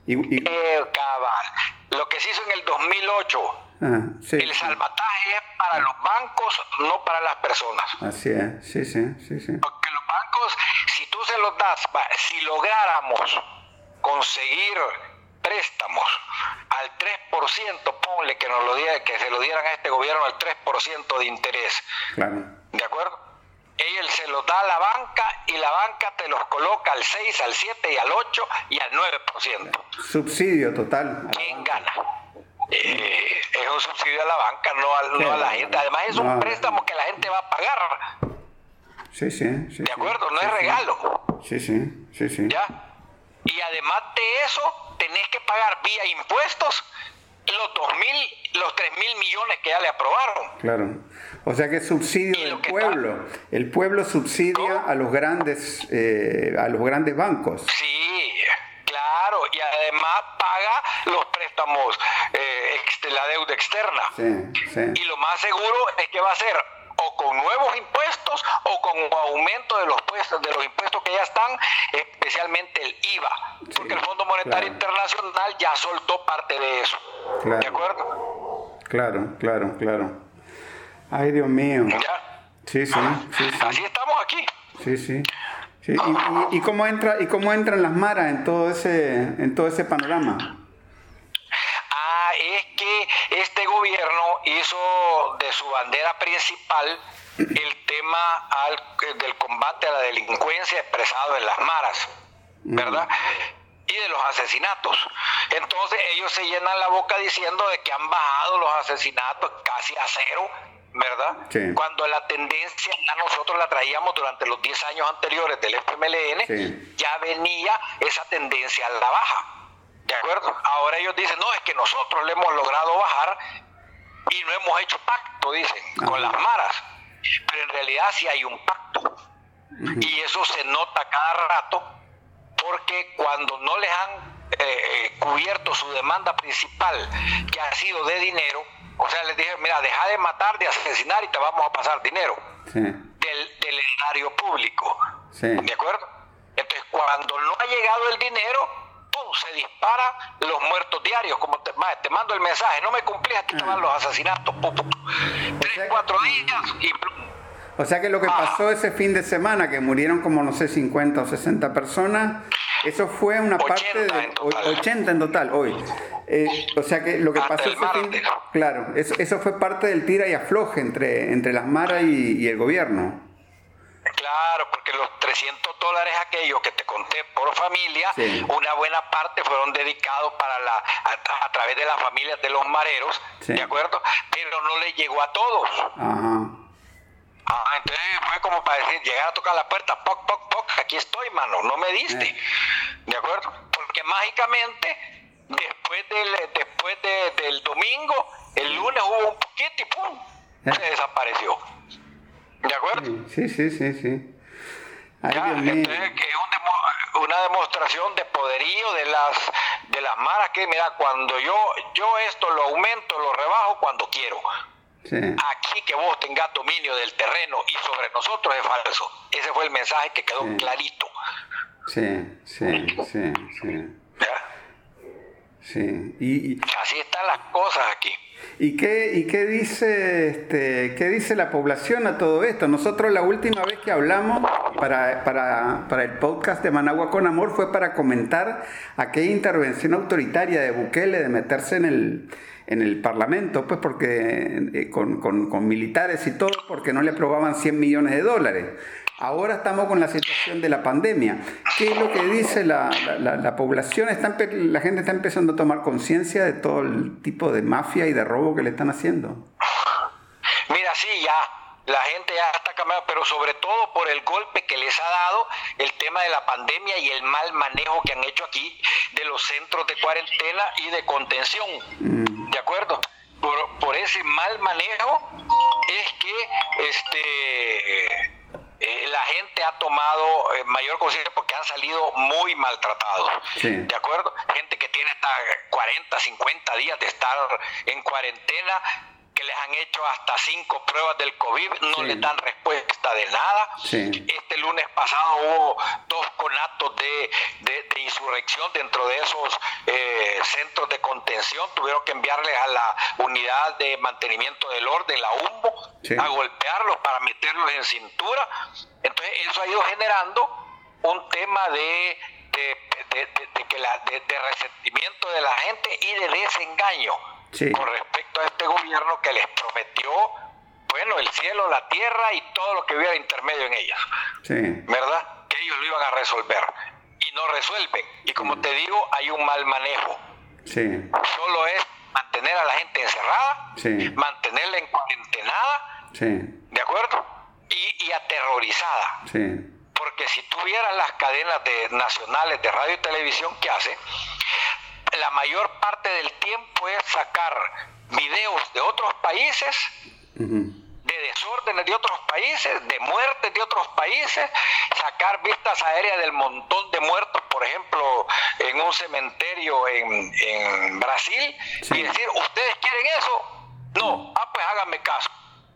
Speaker 6: Eh, cabal. Lo que se hizo en el 2008, el salvataje es para los bancos, no para las personas.
Speaker 1: Así es, sí, sí, sí, sí.
Speaker 6: Porque los bancos, si tú se los das, si lográramos conseguir préstamos al 3%, ponle que, nos lo diera, que se lo dieran a este gobierno al 3% de interés.
Speaker 1: Claro.
Speaker 6: ¿De acuerdo? él se los da a la banca y la banca te los coloca al 6, al 7 y al 8 y al 9%.
Speaker 1: Subsidio total.
Speaker 6: ¿Quién gana? Eh, es un subsidio a la banca, no a, la gente. Además es un préstamo que la gente va a pagar.
Speaker 1: Sí, sí, sí.
Speaker 6: ¿De acuerdo? No es regalo.
Speaker 1: Sí, sí, sí, sí.
Speaker 6: ¿Ya? Y además de eso, tenés que pagar vía impuestos los dos mil, los tres mil millones que ya le aprobaron.
Speaker 1: Claro. O sea que es subsidio del pueblo. El pueblo subsidia a los grandes, eh, a los grandes bancos.
Speaker 6: Sí. Y además paga los préstamos, eh, la deuda externa.
Speaker 1: Sí, sí.
Speaker 6: Y lo más seguro es que va a ser o con nuevos impuestos o con aumento de los de los impuestos que ya están, especialmente el IVA, porque el Fondo Monetario Internacional ya soltó parte de eso. ¿De acuerdo?
Speaker 1: Claro, claro, claro. Ay, Dios mío.
Speaker 6: ¿Ya?
Speaker 1: Sí, sí, sí,
Speaker 6: Así estamos aquí.
Speaker 1: Sí, sí. ¿Y, cómo entra y cómo entran las maras en todo ese en todo ese panorama?
Speaker 6: es que este gobierno hizo de su bandera principal el tema del combate a la delincuencia expresado en las maras, ¿verdad? Y de los asesinatos. Entonces ellos se llenan la boca diciendo de que han bajado los asesinatos casi a cero, ¿verdad? Cuando la tendencia ya nosotros la traíamos durante los 10 años anteriores del FMLN, ya venía esa tendencia a la baja. ¿De acuerdo? Ahora ellos dicen, no, es que nosotros le hemos logrado bajar y no hemos hecho pacto, dicen, con las maras. Pero en realidad sí hay un pacto. Y eso se nota cada rato porque cuando no les han eh, eh, cubierto su demanda principal, que ha sido de dinero, o sea, les dije, mira, deja de matar, de asesinar y te vamos a pasar dinero. Del, del erario público. ¿De acuerdo? Entonces, cuando no ha llegado el dinero, se dispara los muertos diarios, como te, te mando el mensaje, no me cumplís, aquí te van los asesinatos, tres, cuatro días y...
Speaker 1: O sea que lo que ah. pasó ese fin de semana, que murieron como, no sé, 50 o 60 personas, eso fue una parte de 80 en total hoy. Eh, o sea que lo que pasó ese fin, claro, eso, eso fue parte del tira y afloje entre, entre las maras y el gobierno.
Speaker 6: Claro, porque los 300 dólares aquellos que te conté por familia, una buena parte fueron dedicados para la a, través de las familias de los mareros, ¿de acuerdo? Pero no le llegó a todos. Ah, entonces fue como para decir, llegar a tocar la puerta, poc, poc, poc, aquí estoy, mano, no me diste. Eh. ¿De acuerdo? Porque mágicamente, después del, después del domingo, el lunes hubo un poquito y ¡pum! Se eh. desapareció. ¿De acuerdo?
Speaker 1: Sí, sí, sí, sí.
Speaker 6: Ay, que es una demostración de poderío de las de las maras que mira cuando yo yo esto lo aumento lo rebajo cuando quiero sí. aquí que vos tengas dominio del terreno y sobre nosotros es falso. Ese fue el mensaje que quedó clarito.
Speaker 1: Sí sí sí sí. Sí y,
Speaker 6: así están las cosas aquí.
Speaker 1: ¿Y qué, y qué, dice, este, qué dice la población a todo esto? Nosotros la última vez que hablamos para, para, para, el podcast de Managua con Amor fue para comentar aquella intervención autoritaria de Bukele de meterse en el, en el Parlamento, pues porque eh, con, militares y todo, porque no le aprobaban 100 millones de dólares. Ahora estamos con la situación de la pandemia. ¿Qué es lo que dice la, la, población? Está, la gente está empezando a tomar conciencia de todo el tipo de mafia y de robo que le están haciendo.
Speaker 6: Mira, sí, ya la gente ya está cambiando, pero sobre todo por el golpe que les ha dado el tema de la pandemia y el mal manejo que han hecho aquí de los centros de cuarentena y de contención. Mm. ¿De acuerdo? Por, por, ese mal manejo es que este eh, la gente ha tomado eh, mayor conciencia porque han salido muy maltratados. ¿De acuerdo? Gente que tiene hasta 40, 50 días de estar en cuarentena que les han hecho hasta cinco pruebas del COVID, no les dan respuesta de nada. Este lunes pasado hubo dos conatos de, de, insurrección dentro de esos eh, centros de contención, tuvieron que enviarles a la unidad de mantenimiento del orden, la UMBO, a golpearlos para meterlos en cintura. Entonces eso ha ido generando un tema de, de, de resentimiento de la gente y de desengaño con respecto a este gobierno que les prometió, bueno, el cielo, la tierra y todo lo que hubiera intermedio en ellas. ¿Verdad? Que ellos lo iban a resolver. Y no resuelven. Y como te digo, hay un mal manejo. Solo es mantener a la gente encerrada, mantenerla en cuarentenada, ¿de acuerdo? Y, y aterrorizada. Porque si tuvieras las cadenas de, nacionales de radio y televisión que hace, la mayor parte del tiempo es sacar videos de otros países, de desórdenes de otros países, de muertes de otros países, sacar vistas aéreas del montón de muertos, por ejemplo, en un cementerio en, Brasil, y decir, ¿ustedes quieren eso? No, ah, pues háganme caso.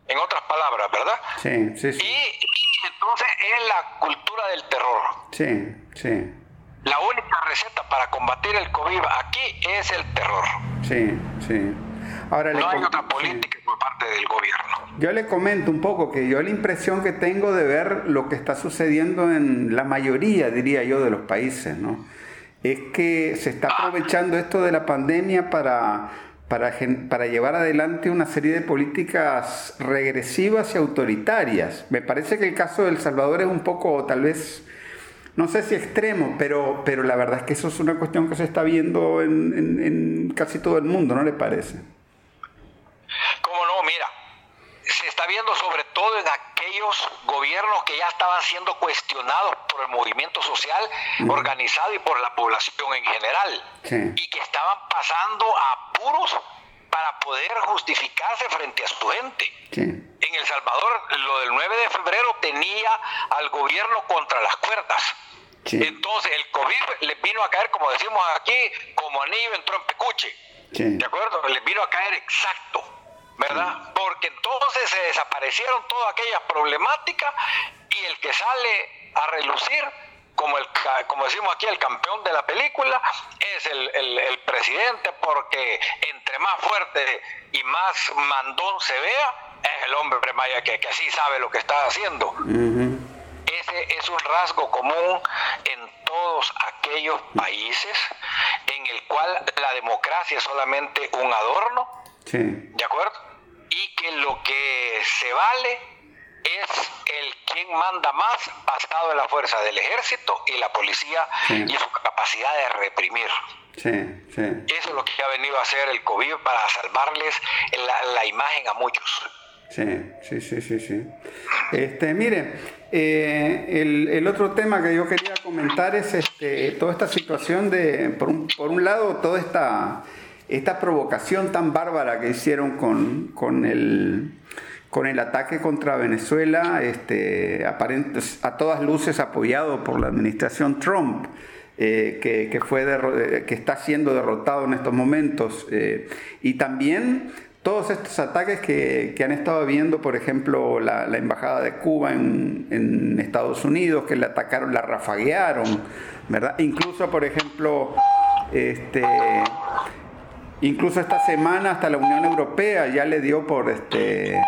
Speaker 6: En otras palabras, ¿verdad?
Speaker 1: Sí, sí, sí.
Speaker 6: y entonces es la cultura del terror.
Speaker 1: Sí, sí.
Speaker 6: La única receta para combatir el COVID aquí es el terror.
Speaker 1: Sí, sí.
Speaker 6: Ahora no hay otra política por parte del gobierno.
Speaker 1: Yo le comento un poco que yo la impresión que tengo de ver lo que está sucediendo en la mayoría, diría yo, de los países, ¿no? Es que se está aprovechando esto de la pandemia para, para, para llevar adelante una serie de políticas regresivas y autoritarias. Me parece que el caso de El Salvador es un poco, tal vez, no sé si extremo, pero, pero la verdad es que eso es una cuestión que se está viendo en, casi todo el mundo, ¿no le parece?
Speaker 6: ¿Cómo no? Mira, se está viendo sobre todo en aquellos gobiernos que ya estaban siendo cuestionados por el movimiento social organizado y por la población en general, y que estaban pasando a apuros para poder justificarse frente a su gente. En El Salvador, lo del 9 de febrero tenía al gobierno contra las cuerdas. Entonces el COVID les vino a caer, como decimos aquí, como anillo en trompecuche. ¿De acuerdo? Les vino a caer exacto, ¿verdad? Porque entonces se desaparecieron todas aquellas problemáticas y el que sale a relucir como, el, como decimos aquí, el campeón de la película es el, el, presidente, porque entre más fuerte y más mandón se vea, es el hombre maya que, que así sabe lo que está haciendo. Ese es un rasgo común en todos aquellos países en el cual la democracia es solamente un adorno, ¿de acuerdo? Y que lo que se vale es el quien manda más basado en la fuerza del ejército y la policía y su capacidad de reprimir.
Speaker 1: Sí, sí.
Speaker 6: Eso es lo que ha venido a hacer el COVID para salvarles la, imagen a muchos.
Speaker 1: Sí, sí, sí, sí, sí. Este, mire, eh, el, otro tema que yo quería comentar es este, toda esta situación de, por un, por un lado, toda esta, esta provocación tan bárbara que hicieron con, con el con el ataque contra Venezuela, este, a todas luces apoyado por la administración Trump. Eh, que, fue eh, que está siendo derrotado en estos momentos. Eh, y también todos estos ataques que, han estado viendo, por ejemplo, la, embajada de Cuba en, Estados Unidos, que la atacaron, la rafaguearon, ¿verdad? Incluso, por ejemplo, este, incluso esta semana hasta la Unión Europea ya le dio por este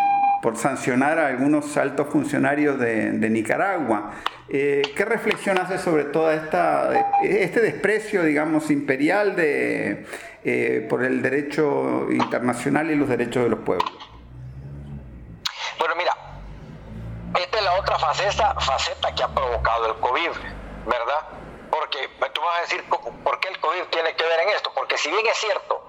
Speaker 1: sancionar a algunos altos funcionarios de, Nicaragua. Eh, ¿Qué reflexión hace sobre todo este desprecio, digamos, imperial de, eh, por el derecho internacional y los derechos de los pueblos.
Speaker 6: Bueno, mira, esta es la otra faceta, faceta que ha provocado el COVID, ¿verdad? Porque tú vas a decir, ¿por qué el COVID tiene que ver en esto? Porque si bien es cierto,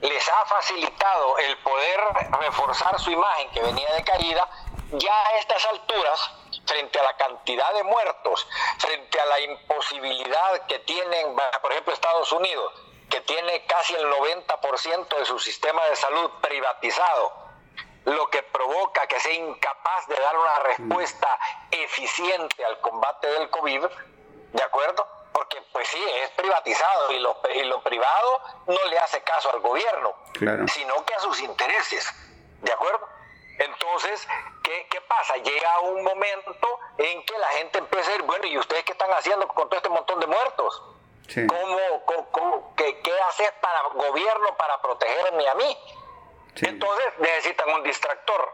Speaker 6: les ha facilitado el poder reforzar su imagen que venía de caída, ya a estas alturas, frente a la cantidad de muertos, frente a la imposibilidad que tienen, por ejemplo, Estados Unidos, que tiene casi el 90% de su sistema de salud privatizado, lo que provoca que sea incapaz de dar una respuesta eficiente al combate del COVID, ¿de acuerdo? Porque pues sí, es privatizado y lo, y lo privado no le hace caso al gobierno, sino que a sus intereses, ¿de acuerdo? Entonces, ¿qué, ¿qué, pasa? Llega un momento en que la gente empieza a decir, bueno, ¿y ustedes qué están haciendo con todo este montón de muertos? ¿Cómo, qué, qué, haces para gobierno para protegerme a mí? Entonces necesitan un distractor.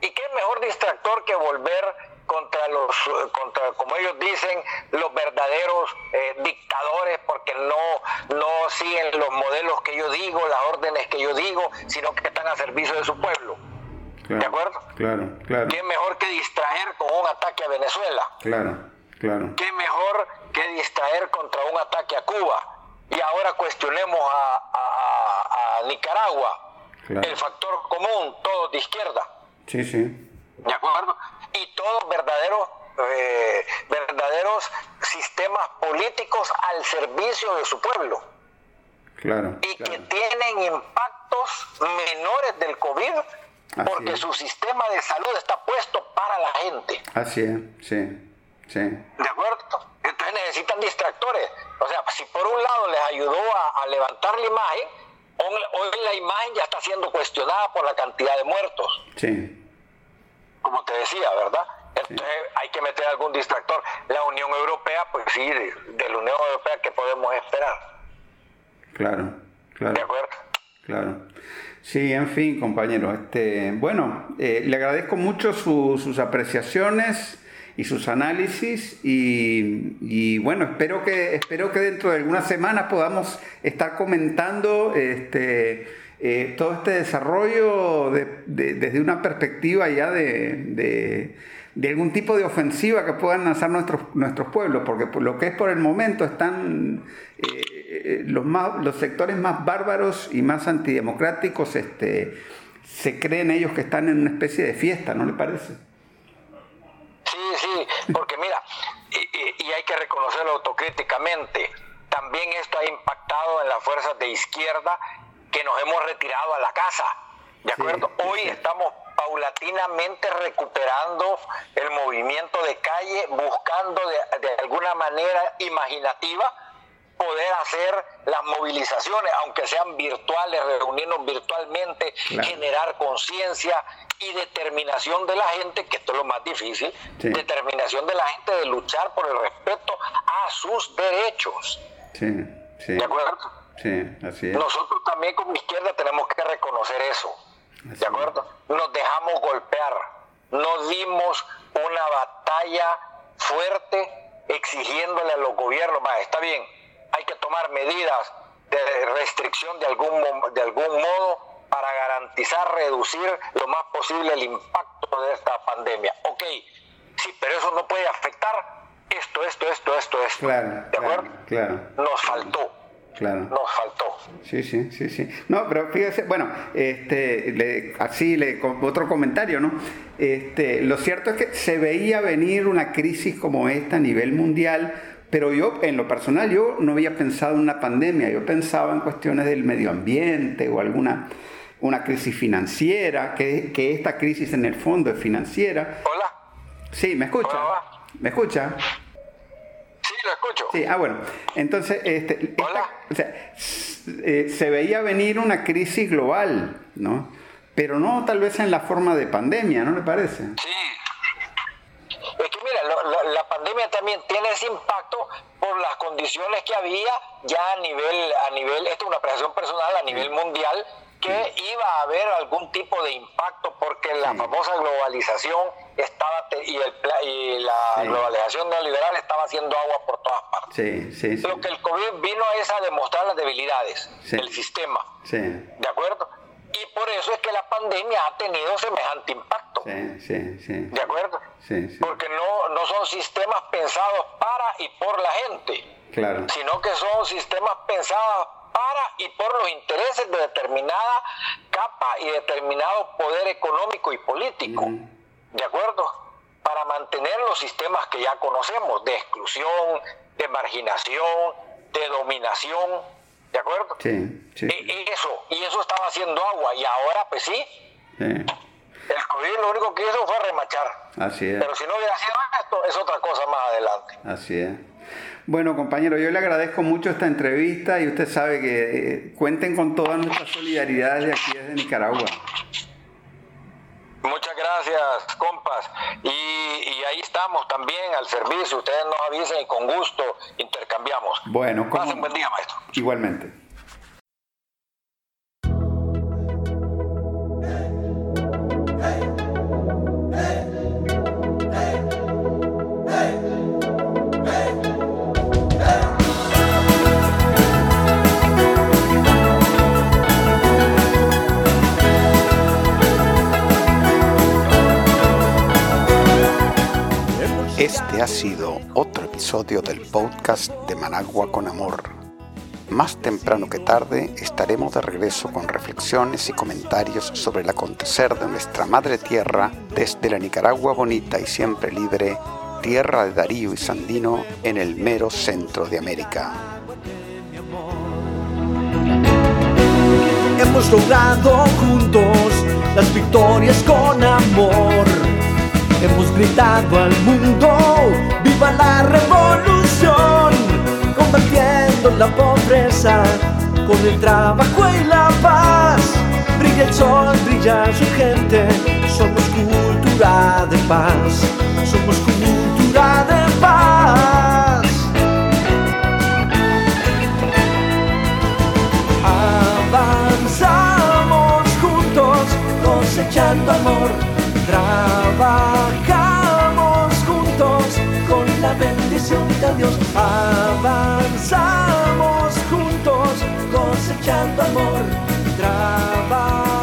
Speaker 6: ¿Y qué mejor distractor que volver contra los, contra, como ellos dicen, los verdaderos eh, dictadores, porque no, no siguen los modelos que yo digo, las órdenes que yo digo, sino que están a servicio de su pueblo? ¿De acuerdo?
Speaker 1: Claro, claro.
Speaker 6: ¿Qué mejor que distraer con un ataque a Venezuela?
Speaker 1: Claro, claro.
Speaker 6: ¿Qué mejor que distraer contra un ataque a Cuba? Y ahora cuestionemos a, Nicaragua. El factor común, todos de izquierda.
Speaker 1: Sí, sí.
Speaker 6: ¿De acuerdo? Y todos verdaderos, eh, verdaderos sistemas políticos al servicio de su pueblo.
Speaker 1: Claro.
Speaker 6: Y que tienen impactos menores del COVID porque su sistema de salud está puesto para la gente.
Speaker 1: Así es, sí, sí.
Speaker 6: ¿De acuerdo? Entonces necesitan distractores. O sea, si por un lado les ayudó a, levantar la imagen, hoy, la imagen ya está siendo cuestionada por la cantidad de muertos.
Speaker 1: Sí.
Speaker 6: Como te decía, ¿verdad? Entonces hay que meter algún distractor. La Unión Europea, pues sí, de, de la Unión Europea, ¿qué podemos esperar?
Speaker 1: Claro, claro.
Speaker 6: ¿De acuerdo?
Speaker 1: Claro. Sí, en fin, compañero. Este, bueno, eh, le agradezco mucho sus apreciaciones y sus análisis y, bueno, espero que, espero que dentro de algunas semanas podamos estar comentando este, eh, todo este desarrollo desde una perspectiva ya de, algún tipo de ofensiva que puedan lanzar nuestros, nuestros pueblos, porque por lo que es por el momento están... Eh, eh, los, más, los sectores más bárbaros y más antidemocráticos este, se creen ellos que están en una especie de fiesta, ¿no le parece?
Speaker 6: Porque mira, y, hay que reconocerlo autocríticamente, también esto ha impactado en las fuerzas de izquierda que nos hemos retirado a la casa, ¿de acuerdo? Hoy estamos paulatinamente recuperando el movimiento de calle, buscando de, de alguna manera imaginativa poder hacer las movilizaciones, aunque sean virtuales, reunirnos virtualmente, generar conciencia y determinación de la gente, que esto es lo más difícil, determinación de la gente de luchar por el respeto a sus derechos.
Speaker 1: Sí, sí.
Speaker 6: ¿De acuerdo?
Speaker 1: Sí, así es.
Speaker 6: Nosotros también como izquierda tenemos que reconocer eso. ¿De acuerdo? Nos dejamos golpear, no dimos una batalla fuerte exigiéndole a los gobiernos, más está bien, hay que tomar medidas de restricción de algún, de algún modo para garantizar reducir lo más posible el impacto de esta pandemia. Ok, sí, pero eso no puede afectar esto, esto, esto, esto, esto.
Speaker 1: Claro,
Speaker 6: ¿De acuerdo?
Speaker 1: Claro.
Speaker 6: Nos faltó.
Speaker 1: Claro.
Speaker 6: Nos faltó.
Speaker 1: Sí, sí, sí, sí. No, pero fíjese, bueno, este, así le, otro comentario, ¿no? Este, lo cierto es que se veía venir una crisis como esta a nivel mundial pero yo, en lo personal, yo no había pensado en una pandemia, yo pensaba en cuestiones del medio ambiente o alguna una crisis financiera, que, que esta crisis en el fondo es financiera.
Speaker 6: Hola.
Speaker 1: Sí, ¿me escucha? ¿Me escucha?
Speaker 6: Sí, lo escucho.
Speaker 1: Sí, ah, bueno. Entonces, este,
Speaker 6: Hola.
Speaker 1: o sea, eh, se veía venir una crisis global, ¿no? Pero no tal vez en la forma de pandemia, ¿no le parece?
Speaker 6: Sí, la pandemia también tiene ese impacto por las condiciones que había ya a nivel, a nivel, esto es una apreciación personal, a nivel mundial, que iba a haber algún tipo de impacto porque la famosa globalización estaba y, el, y la globalización neoliberal estaba haciendo agua por todas partes.
Speaker 1: Sí, sí,
Speaker 6: Lo que el COVID vino es a demostrar las debilidades del sistema. ¿De acuerdo? Y por eso es que la pandemia ha tenido semejante impacto.
Speaker 1: Sí, sí, sí.
Speaker 6: ¿De acuerdo?
Speaker 1: Sí, sí.
Speaker 6: Porque no, no son sistemas pensados para y por la gente.
Speaker 1: Claro.
Speaker 6: Sino que son sistemas pensados para y por los intereses de determinada capa y determinado poder económico y político. ¿De acuerdo? Para mantener los sistemas que ya conocemos, de exclusión, de marginación, de dominación. ¿De acuerdo?
Speaker 1: Sí, sí.
Speaker 6: E, eso, y eso estaba haciendo agua, y ahora pues sí. El COVID lo único que hizo fue remachar.
Speaker 1: Así es.
Speaker 6: Pero si no hubiera sido esto, es otra cosa más adelante.
Speaker 1: Así es. Bueno, compañero, yo le agradezco mucho esta entrevista y usted sabe que eh, cuenten con toda nuestra solidaridad de aquí desde Nicaragua.
Speaker 6: Muchas gracias, compas. Y, y, ahí estamos también al servicio. Ustedes nos avisen y con gusto intercambiamos.
Speaker 1: Bueno,
Speaker 6: como... Pasen buen día, maestro.
Speaker 1: Igualmente. Sido otro episodio del podcast de Managua con Amor. Más temprano que tarde estaremos de regreso con reflexiones y comentarios sobre el acontecer de nuestra madre tierra desde la Nicaragua bonita y siempre libre, tierra de Darío y Sandino en el mero centro de América.
Speaker 2: Hemos logrado juntos las victorias con amor Hemos gritado al mundo, viva la revolución, combatiendo la pobreza con el trabajo y la paz. Brilla el sol, brilla su gente, somos cultura de paz, somos cultura de paz. Avanzamos juntos, cosechando amor Trabajamos juntos con la bendición de Dios. Avanzamos juntos cosechando amor. Trabajamos